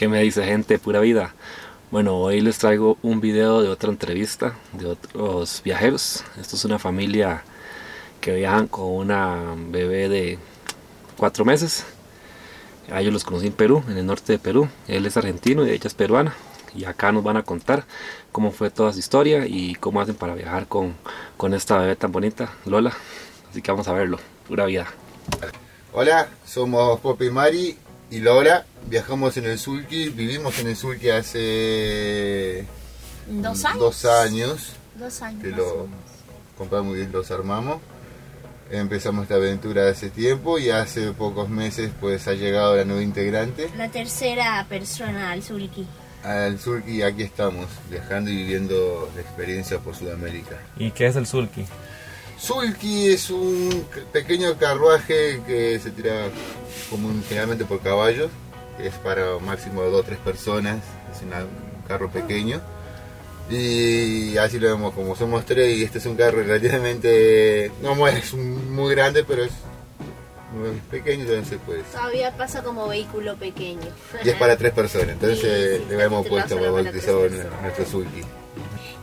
¿Qué me dice gente? Pura vida. Bueno, hoy les traigo un video de otra entrevista de otros viajeros. Esto es una familia que viajan con una bebé de cuatro meses. A ellos los conocí en Perú, en el norte de Perú. Él es argentino y ella es peruana. Y acá nos van a contar cómo fue toda su historia y cómo hacen para viajar con, con esta bebé tan bonita, Lola. Así que vamos a verlo. Pura vida. Hola, somos Poppy y Mari y Lola. Viajamos en el Sulki, vivimos en el Sulki hace ¿Dos años? dos años. Dos años. Que lo compramos y los armamos. Empezamos esta aventura hace tiempo y hace pocos meses pues ha llegado la nueva integrante La tercera persona al Sulki. al Sulki aquí estamos viajando y viviendo la experiencia por Sudamérica. ¿Y qué es el sulky? Es un pequeño carruaje que se tira común, generalmente por caballos, es para un máximo de dos o tres personas, es una- un carro pequeño. Y así lo vemos, como somos tres y este es un carro relativamente, no es un- muy grande, pero es muy pequeño, entonces pues... Todavía pasa como vehículo pequeño. Y es para tres personas, entonces Sí, sí, le hemos puesto, hemos personas. nuestro Sulki.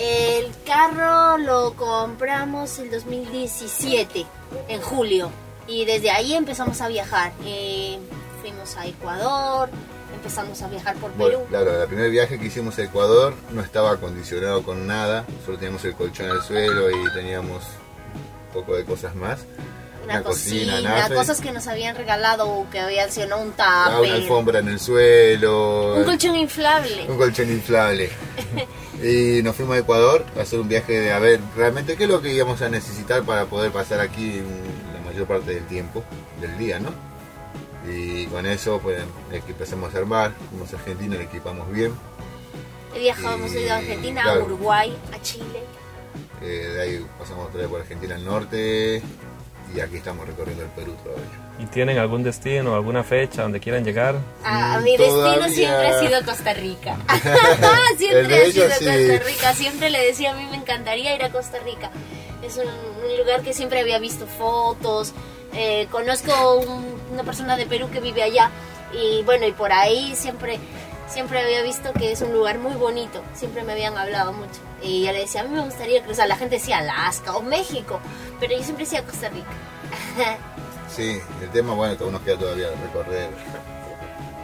El carro lo compramos el 2017, en julio. Y desde ahí empezamos a viajar. Eh, fuimos a Ecuador, empezamos a viajar por Bueno, Perú. claro, el primer viaje que hicimos a Ecuador no estaba acondicionado con nada, solo teníamos el colchón al suelo y teníamos un poco de cosas más. Una, una cocina, cocina, nafe. cosas que nos habían regalado que habían sido ¿no? un Ah, una tupper, alfombra en el suelo, un colchón inflable. un colchón inflable. y nos fuimos a Ecuador a hacer un viaje de a ver realmente qué es lo que íbamos a necesitar para poder pasar aquí la mayor parte del tiempo, del día, ¿no? Y con eso pues empezamos a armar, fuimos a Argentina, le equipamos bien. Viajamos Y, de Argentina a. Uruguay, a Chile. Eh, de ahí pasamos otra vez por Argentina al norte y aquí estamos recorriendo el Perú todavía. ¿Y tienen algún destino, alguna fecha donde quieran llegar? A, Mm, mi destino siempre ha sido Costa Rica. Siempre ha sido ella sí. Costa Rica. Siempre le decía a mí me encantaría ir a Costa Rica. Es un, un lugar que siempre había visto fotos. Eh, conozco un- una persona de Perú que vive allá y bueno y por ahí siempre siempre había visto que es un lugar muy bonito. Siempre me habían hablado mucho y yo le decía a mí me gustaría cruzar. La gente decía Alaska o México, pero yo siempre decía Costa Rica. Sí, el tema, bueno, que aún nos queda todavía recorrer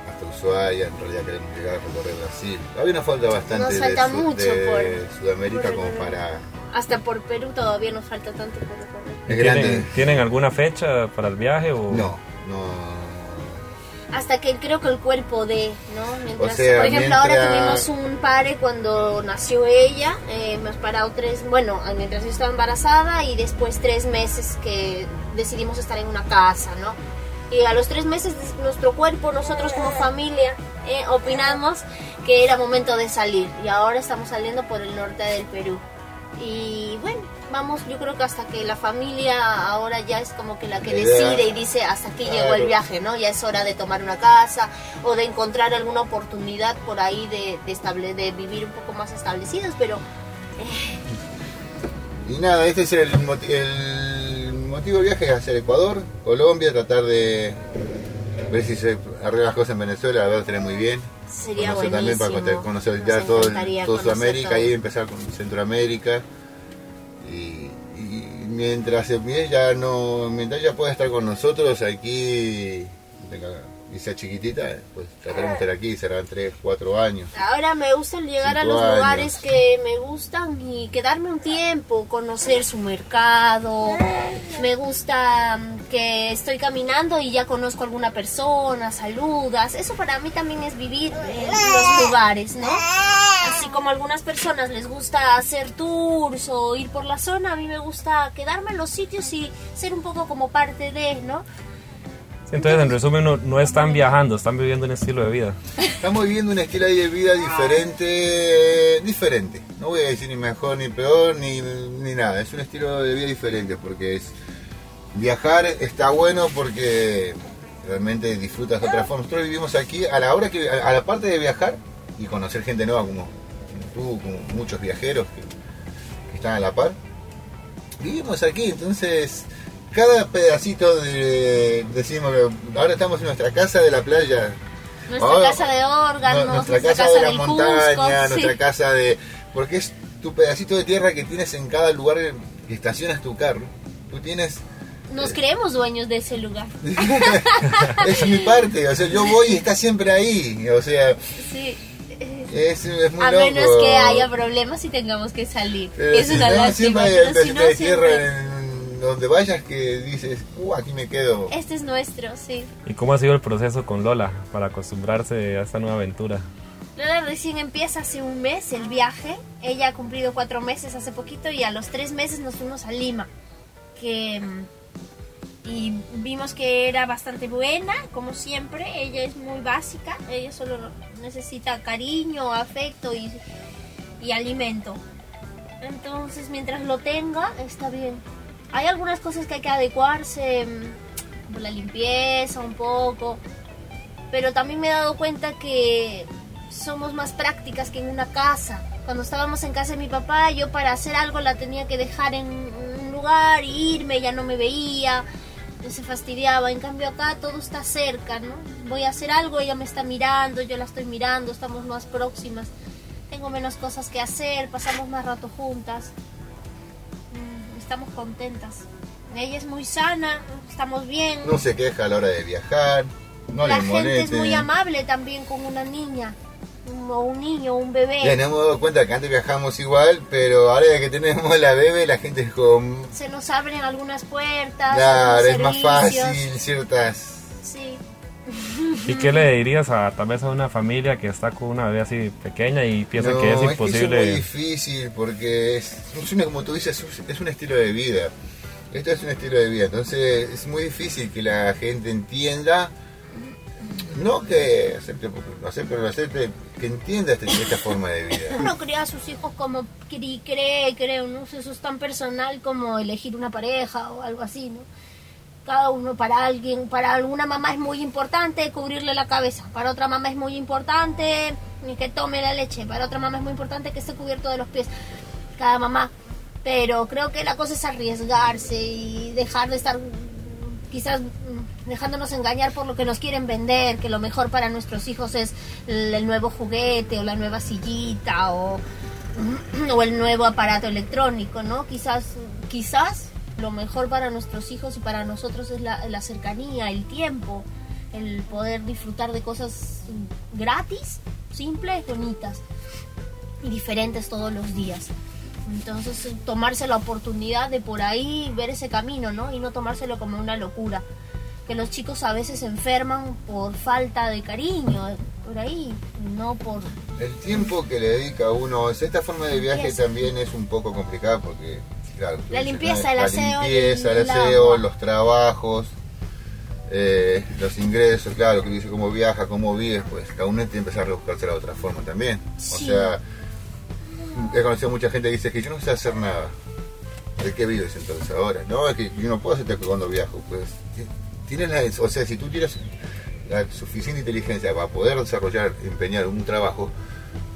hasta Ushuaia, en realidad queremos llegar a recorrer Brasil. Había una falta bastante Nos falta de, mucho de por- Sudamérica por como para... Hasta por Perú todavía nos falta tanto por recorrer. Es grande. ¿Tienen, ¿Tienen alguna fecha para el viaje? O... No, no... Hasta que creo que el cuerpo de, ¿no? Mientras, O sea, por ejemplo, ahora tuvimos un pare cuando nació ella, eh, hemos parado tres, bueno, mientras yo estaba embarazada y después tres meses que decidimos estar en una casa, ¿no? Y a los tres meses nuestro cuerpo, nosotros como familia, eh, opinamos que era momento de salir y ahora estamos saliendo por el norte del Perú. Y bueno, vamos, yo creo que hasta que la familia ahora ya es como que la que decide y dice hasta aquí llegó el viaje, ¿no? Ya es hora de tomar una casa o de encontrar alguna oportunidad por ahí de, de, estable, de vivir un poco más establecidos, pero Y nada, este es el, el motivo del viaje, hacer Ecuador, Colombia, tratar de ver si se arreglan las cosas en Venezuela, la verdad tener muy bien. sería conocer también para conocer, Nos ya todo, todo Sudamérica todo. y empezar con Centroamérica y, y mientras el ya no mientras ella pueda estar con nosotros aquí y sea chiquitita pues trataremos de estar aquí serán 3, 4 años Ahora me gusta llegar a los años. lugares que me gustan y quedarme un tiempo, conocer su mercado. Me gusta mm, que estoy caminando y ya conozco a alguna persona, saludas. Eso para mí también es vivir en los lugares, ¿no? Así como a algunas personas les gusta hacer tours o ir por la zona, a mí me gusta quedarme en los sitios y ser un poco como parte de, ¿no? Entonces, en resumen, no, no están viajando, están viviendo un estilo de vida. estamos viviendo un estilo de vida diferente diferente. No voy a decir ni mejor ni peor ni, ni nada. Es un estilo de vida diferente porque es viajar está bueno porque realmente disfrutas de otra forma. Nosotros vivimos aquí a la hora que a la parte de viajar y conocer gente nueva como tú como muchos viajeros que están a la par vivimos aquí. Entonces cada pedacito de decimos que ahora estamos en nuestra casa de la playa Nuestra Ahora, casa de órganos, no- nuestra, nuestra casa, casa de la montaña, Cusco, nuestra sí. casa de... Porque es tu pedacito de tierra que tienes en cada lugar que estacionas tu carro. Tú tienes... Nos creemos dueños de ese lugar. es mi parte, o sea, yo voy y está siempre ahí. O sea, Sí. es, es muy A loco. menos que haya problemas y tengamos que salir. Pero es si no, siempre hay si no, tierra siempre- en donde vayas que dices, uh, aquí me quedo. Este es nuestro, sí. ¿Y cómo ha sido el proceso con Lola para acostumbrarse a esta nueva aventura? Lola recién empieza hace un mes el viaje. Ella ha cumplido cuatro meses hace poquito y a los tres meses nos fuimos a Lima. Que, mm, y vimos que era bastante buena, como siempre. Ella es muy básica. Ella solo necesita cariño, afecto y, y alimento. Entonces, mientras lo tenga, está bien. Hay algunas cosas que hay que adecuarse, mm, por la limpieza un poco, pero también me he dado cuenta que somos más prácticas que en una casa. Cuando estábamos en casa de mi papá, yo para hacer algo la tenía que dejar en un lugar, e irme, ya no me veía, se fastidiaba. En cambio acá todo está cerca, ¿no? Voy a hacer algo, ella me está mirando, yo la estoy mirando, estamos más próximas. Tengo menos cosas que hacer, pasamos más rato juntas. Estamos contentas. Ella es muy sana, estamos bien. No se queja a la hora de viajar, no la le gente es muy amable también con una niña, un- o un niño, un bebé. Ya nos hemos dado cuenta que antes viajamos igual, pero ahora que tenemos la bebé, la gente es como... Se nos abren algunas puertas, Claro, es más servicios. fácil ciertas... Sí. ¿Y qué le dirías a tal vez a una familia que está con una bebé así pequeña y piensa No, que es es imposible? muy difícil porque es, es una- como tú dices, es un- es estilo de vida. Esto es un estilo de vida, entonces es muy difícil que la gente entienda, no que acepte, porque lo acepte o no lo acepte, que entienda este- esta forma de vida. Uno cría a sus hijos como cri- cree, creo, ¿no? Eso es tan personal como elegir una pareja o algo así, ¿no? Cada uno para alguien, para alguna mamá es muy importante cubrirle la cabeza, para otra mamá es muy importante que tome la leche, para otra mamá es muy importante que esté cubierto de los pies. Cada mamá. Pero creo que la cosa es arriesgarse y dejar de estar quizás mm, dejándonos engañar por lo que nos quieren vender, que lo mejor para nuestros hijos es el, nuevo juguete o la nueva sillita o, o el nuevo aparato electrónico, ¿no? Quizás, quizás lo mejor para nuestros hijos y para nosotros es la, la cercanía, el tiempo, el poder disfrutar de cosas gratis, simples, bonitas y diferentes todos los días. Entonces, eh, tomarse la oportunidad de por ahí ver ese camino, ¿no? Y no tomárselo como una locura. Que los chicos a veces se enferman por falta de cariño, eh, por ahí, no por... El tiempo que le dedica uno, esta forma de viaje también es un poco complicada porque, claro, La limpieza, el la aseo, limpieza, el el aseo, los trabajos, eh, los ingresos, claro, que dice cómo viaja, cómo vives, pues cada uno tiene que empezar a rebuscarse de otra forma también. O Sí. sea, he conocido mucha gente que dice que yo no sé hacer nada. ¿De qué vives entonces ahora? No, es que yo no puedo hacerte cuando viajo. Pues tienes la, o sea, si tú tienes la suficiente inteligencia para poder desarrollar, empeñar un trabajo,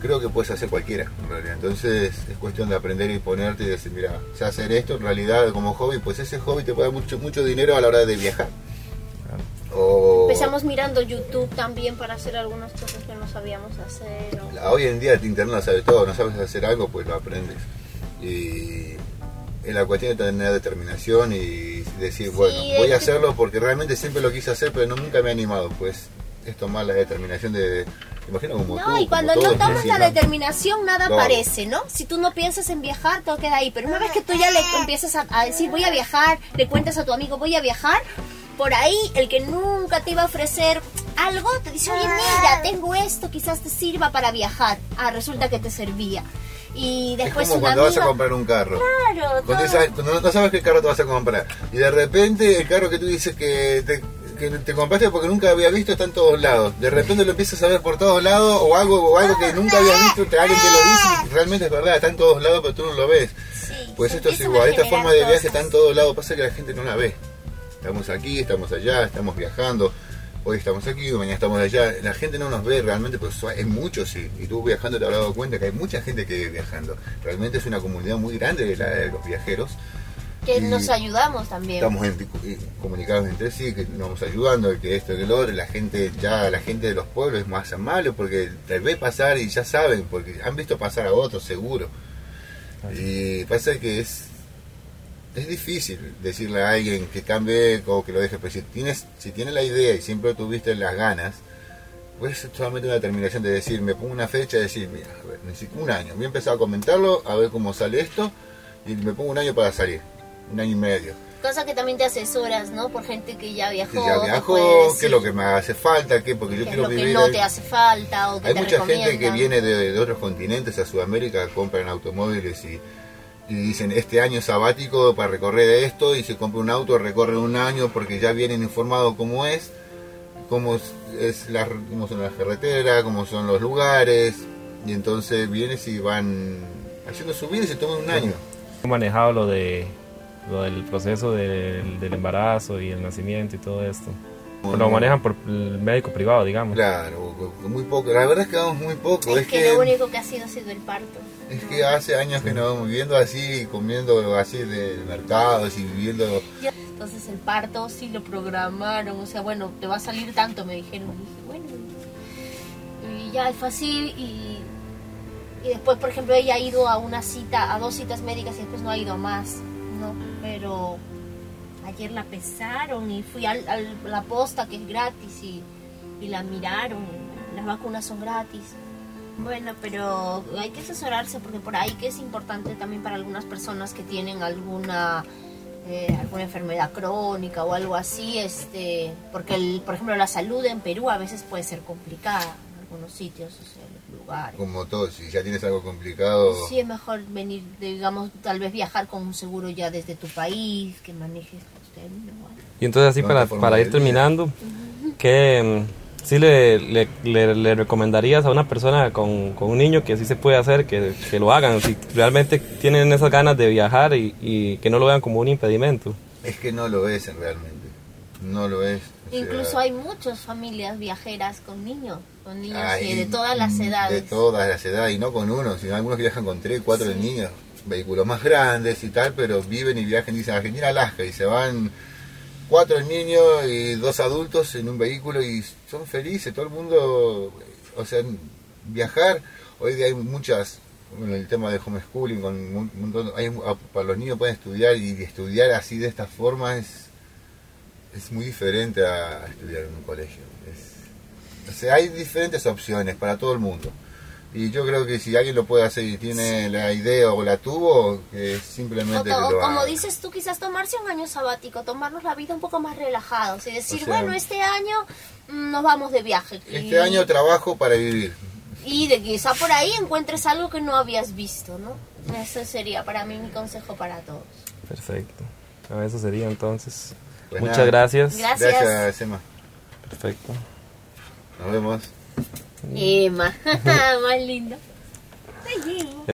creo que puedes hacer cualquiera en realidad. Entonces es cuestión de aprender y ponerte y decir, mira, sé hacer esto en realidad como hobby, pues ese hobby te puede dar mucho, mucho dinero a la hora de viajar. O Empezamos mirando YouTube también para hacer algunas cosas que no sabíamos hacer. o- hoy en día el internet lo sabe todo, no sabes hacer algo, pues lo aprendes. Y es la cuestión de tener determinación y decir, bueno, Sí, voy a es que- hacerlo porque realmente siempre lo quise hacer, pero no, nunca me he animado, pues es tomar la determinación de, imagino como tú, No, y como cuando no tomas la determinación, nada Claro. aparece, ¿no? Si tú no piensas en viajar, todo queda ahí. Pero una vez que tú ya le empiezas a, a decir, voy a viajar, le cuentas a tu amigo, voy a viajar, por ahí el que nunca te iba a ofrecer algo, te dice, oye, mira, tengo esto, quizás te sirva para viajar. Ah, resulta que te servía. Y Es después como una cuando vas a comprar un carro. Claro, Cuando, todo. sabes- cuando no sabes qué carro te vas a comprar. Y de repente el carro que tú dices que te, que te compraste porque nunca había visto está en todos lados. De repente lo empiezas a ver por todos lados o algo, o algo que nunca habías visto, te- alguien te lo dice y realmente es verdad, está en todos lados pero tú no lo ves. Sí, Pues esto es igual, esta forma de viaje está en todos lados, pasa que la gente no la ve. Estamos aquí, estamos allá, estamos viajando. Hoy estamos aquí, mañana estamos allá. La gente no nos ve realmente, pues es mucho, sí. Y tú viajando te habrás dado cuenta que hay mucha gente que vive viajando. Realmente es una comunidad muy grande de, la- de los viajeros. Que Y nos ayudamos también. Estamos en- eh, comunicados entre sí, que nos vamos ayudando, que esto, que lo otro. La gente, ya la gente de los pueblos es más amable porque te ve pasar y ya saben, porque han visto pasar a otros seguro. Y pasa que es es difícil decirle a alguien que cambie o que lo deje, pero si tienes, si tienes la idea y siempre tuviste las ganas, pues es solamente una determinación de decir, me pongo una fecha y decir, mira, a ver, necesito un año, voy a empezar a comentarlo, a ver cómo sale esto, y me pongo un año para salir, un año y medio. Cosa que también te asesoras, ¿no? Por gente que ya viajó. Que ya viajó, qué es lo que me hace falta, qué, porque yo qué es quiero lo que vivir. no ahí. te hace falta o que Hay te mucha gente que viene de, de otros continentes a Sudamérica, compran automóviles y, y dicen este año sabático para recorrer esto y se compra un auto, recorre un año porque ya vienen informados cómo es, cómo, es, la, cómo son las carreteras, cómo son los lugares y entonces vienes y van haciendo su vida y se toman un año. ¿Cómo han manejado lo de lo del proceso del, del embarazo y el nacimiento y todo esto? Lo manejan por el médico privado, digamos. Claro, muy poco. La verdad es que vamos muy poco. Es, Es, que, lo único que ha sido ha sido el parto. Es que hace años que nos vamos viviendo así, comiendo así de mercados y viviendo... Entonces el parto sí lo programaron, o sea, bueno, te va a salir tanto, me dijeron. Y dije, bueno, y ya fue así y, y después, por ejemplo, ella ha ido a una cita, a dos citas médicas y después no ha ido a más, ¿no? Pero ayer la pesaron y fui a la posta que es gratis y, y la miraron, las vacunas son gratis. Bueno, pero hay que asesorarse porque por ahí que es importante también para algunas personas que tienen alguna eh, alguna enfermedad crónica o algo así, este, porque el, por ejemplo la salud en Perú a veces puede ser complicada en algunos sitios, o sea, lugares. Como todo, si ya tienes algo complicado... Sí es mejor venir, digamos, tal vez viajar con un seguro ya desde tu país, que manejes usted, ¿no? Y entonces así No, para, para ir terminando, ¿qué mm, sí le, le, le- le recomendarías a una persona con, con un niño que sí se puede hacer, que, que lo hagan? Si realmente tienen esas ganas de viajar y, y que no lo vean como un impedimento. Es que no lo es realmente. No lo es. o sea, Incluso hay muchas familias viajeras con niños, con niños hay eh, de todas las edades. De todas las edades, y no con uno, sino algunos viajan con tres, cuatro niños, vehículos más grandes y tal, pero viven y viajan, dicen Argentina, Alaska, y se van cuatro niños y dos adultos en un vehículo y son felices, todo el mundo, o sea, viajar, hoy día hay muchas, bueno, el tema de homeschooling, con un montón, hay, para los niños pueden estudiar y estudiar así de esta forma es, es muy diferente a estudiar en un colegio. Es- o sea, hay diferentes opciones para todo el mundo. Y yo creo que si alguien lo puede hacer y tiene la idea o la tuvo, que O simplemente to- que lo como haga. dices tú, quizás tomarse un año sabático, tomarnos la vida un poco más relajados y decir, O sea, bueno, este año mm, nos vamos de viaje. Este y, año trabajo para vivir. Y de quizá por ahí encuentres algo que no habías visto, ¿no? Ese sería para mí mi consejo para todos. Perfecto. Eso sería entonces. Pues Muchas nada. gracias. Gracias. Gracias, Emma. Perfecto. Nos vemos. Emma, más linda.